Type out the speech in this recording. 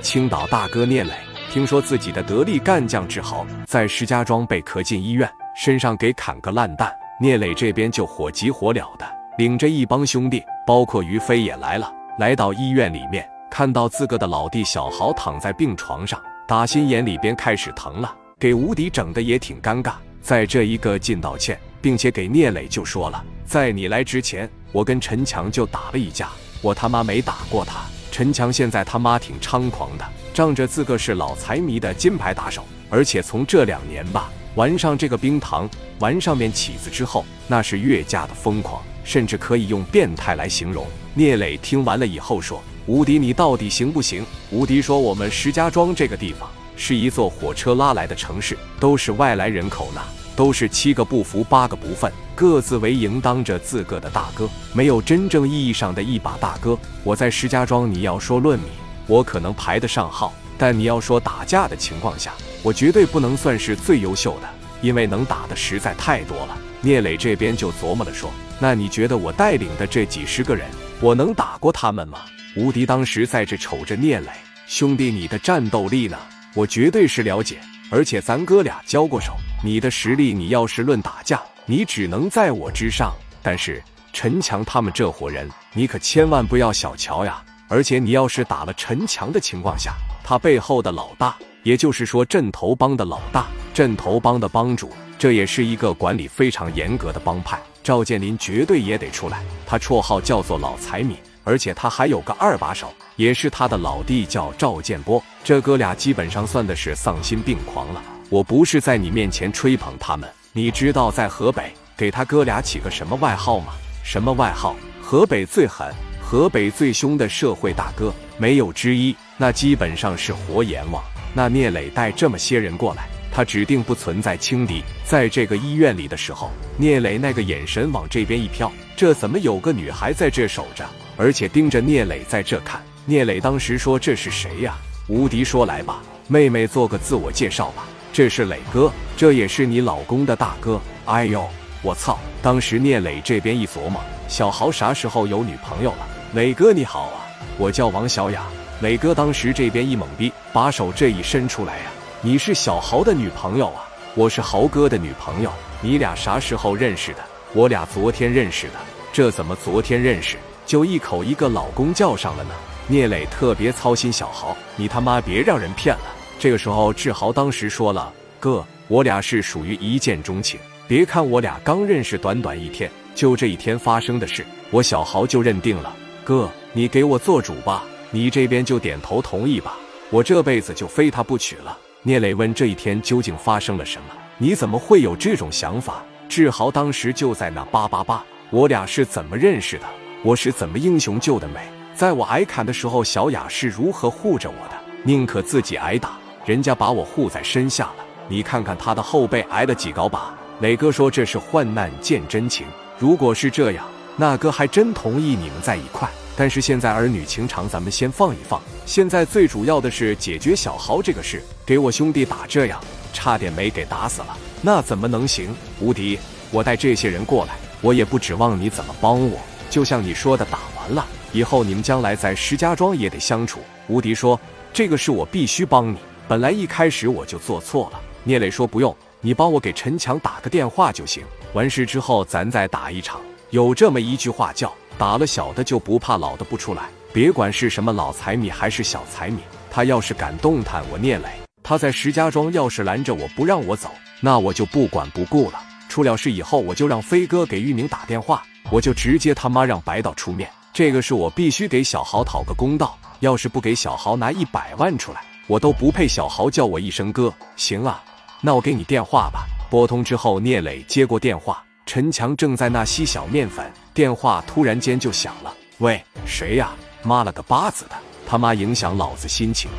青岛大哥聂磊听说自己的得力干将志豪在石家庄被咳进医院，身上给砍个烂蛋，聂磊这边就火急火燎的领着一帮兄弟，包括于飞也来了，来到医院里面，看到自个的老弟小豪躺在病床上，打心眼里边开始疼了，给吴迪整的也挺尴尬。在这一个劲道歉，并且给聂磊就说了，在你来之前，我跟陈强就打了一架，我他妈没打过他。陈强现在他妈挺猖狂的，仗着自个是老财迷的金牌打手，而且从这两年吧，玩上这个冰糖，玩上面起子之后，那是越加的疯狂，甚至可以用变态来形容。聂磊听完了以后说：“吴迪，你到底行不行？”吴迪说：“我们石家庄这个地方是一座火车拉来的城市，都是外来人口呢。”都是七个不服八个不忿，各自为营，当着自个的大哥，没有真正意义上的一把大哥。我在石家庄，你要说论米，我可能排得上号；但你要说打架的情况下，我绝对不能算是最优秀的，因为能打的实在太多了。聂磊这边就琢磨了说：“那你觉得我带领的这几十个人，我能打过他们吗？”吴迪当时在这瞅着聂磊兄弟，你的战斗力呢？我绝对是了解。而且咱哥俩交过手，你的实力，你要是论打架，你只能在我之上。但是陈强他们这伙人，你可千万不要小瞧呀！而且你要是打了陈强的情况下，他背后的老大，也就是说镇头帮的老大，镇头帮的帮主，这也是一个管理非常严格的帮派。赵建林绝对也得出来，他绰号叫做老财迷。而且他还有个二把手，也是他的老弟，叫赵建波。这哥俩基本上算的是丧心病狂了。我不是在你面前吹捧他们，你知道在河北给他哥俩起个什么外号吗？什么外号？河北最狠、河北最凶的社会大哥，没有之一。那基本上是活阎王。那聂磊带这么些人过来，他指定不存在轻敌。在这个医院里的时候，聂磊那个眼神往这边一飘，这怎么有个女孩在这守着？而且盯着聂磊在这看，聂磊当时说：“这是谁呀？”吴迪说：“来吧，妹妹做个自我介绍吧。这是磊哥，这也是你老公的大哥。”哎呦，我操！当时聂磊这边一琢磨，小豪啥时候有女朋友了？磊哥你好啊，我叫王小雅。磊哥当时这边一懵逼，把手这一伸出来呀：“你是小豪的女朋友啊？我是豪哥的女朋友。你俩啥时候认识的？我俩昨天认识的。这怎么昨天认识？”就一口一个老公叫上了呢。聂磊特别操心小豪，你他妈别让人骗了。这个时候，志豪当时说了：“哥，我俩是属于一见钟情。别看我俩刚认识短短一天，就这一天发生的事，我小豪就认定了。哥，你给我做主吧，你这边就点头同意吧，我这辈子就非他不娶了。”聂磊问：“这一天究竟发生了什么？你怎么会有这种想法？”志豪当时就在那叭叭叭：“我俩是怎么认识的？”我是怎么英雄救的美？在我挨砍的时候，小雅是如何护着我的？宁可自己挨打，人家把我护在身下了。你看看他的后背挨了几高把。磊哥说这是患难见真情。如果是这样，那哥还真同意你们在一块。但是现在儿女情长咱们先放一放，现在最主要的是解决小豪这个事。给我兄弟打这样，差点没给打死了，那怎么能行？无敌，我带这些人过来，我也不指望你怎么帮我。就像你说的，打完了以后，你们将来在石家庄也得相处。吴迪说：“这个是我必须帮你，本来一开始我就做错了。”聂磊说：“不用，你帮我给陈强打个电话就行。完事之后，咱再打一场。有这么一句话叫‘打了小的就不怕老的不出来’，别管是什么老财迷还是小财迷，他要是敢动弹我聂磊，他在石家庄要是拦着我不让我走，那我就不管不顾了。出了事以后，我就让飞哥给玉明打电话。”我就直接他妈让白道出面，这个是我必须给小豪讨个公道。要是不给小豪拿一百万出来，我都不配小豪叫我一声哥。行啊，那我给你电话吧。拨通之后，聂磊接过电话，陈强正在那吸小面粉，电话突然间就响了。喂，谁呀？妈了个巴子的，他妈影响老子心情。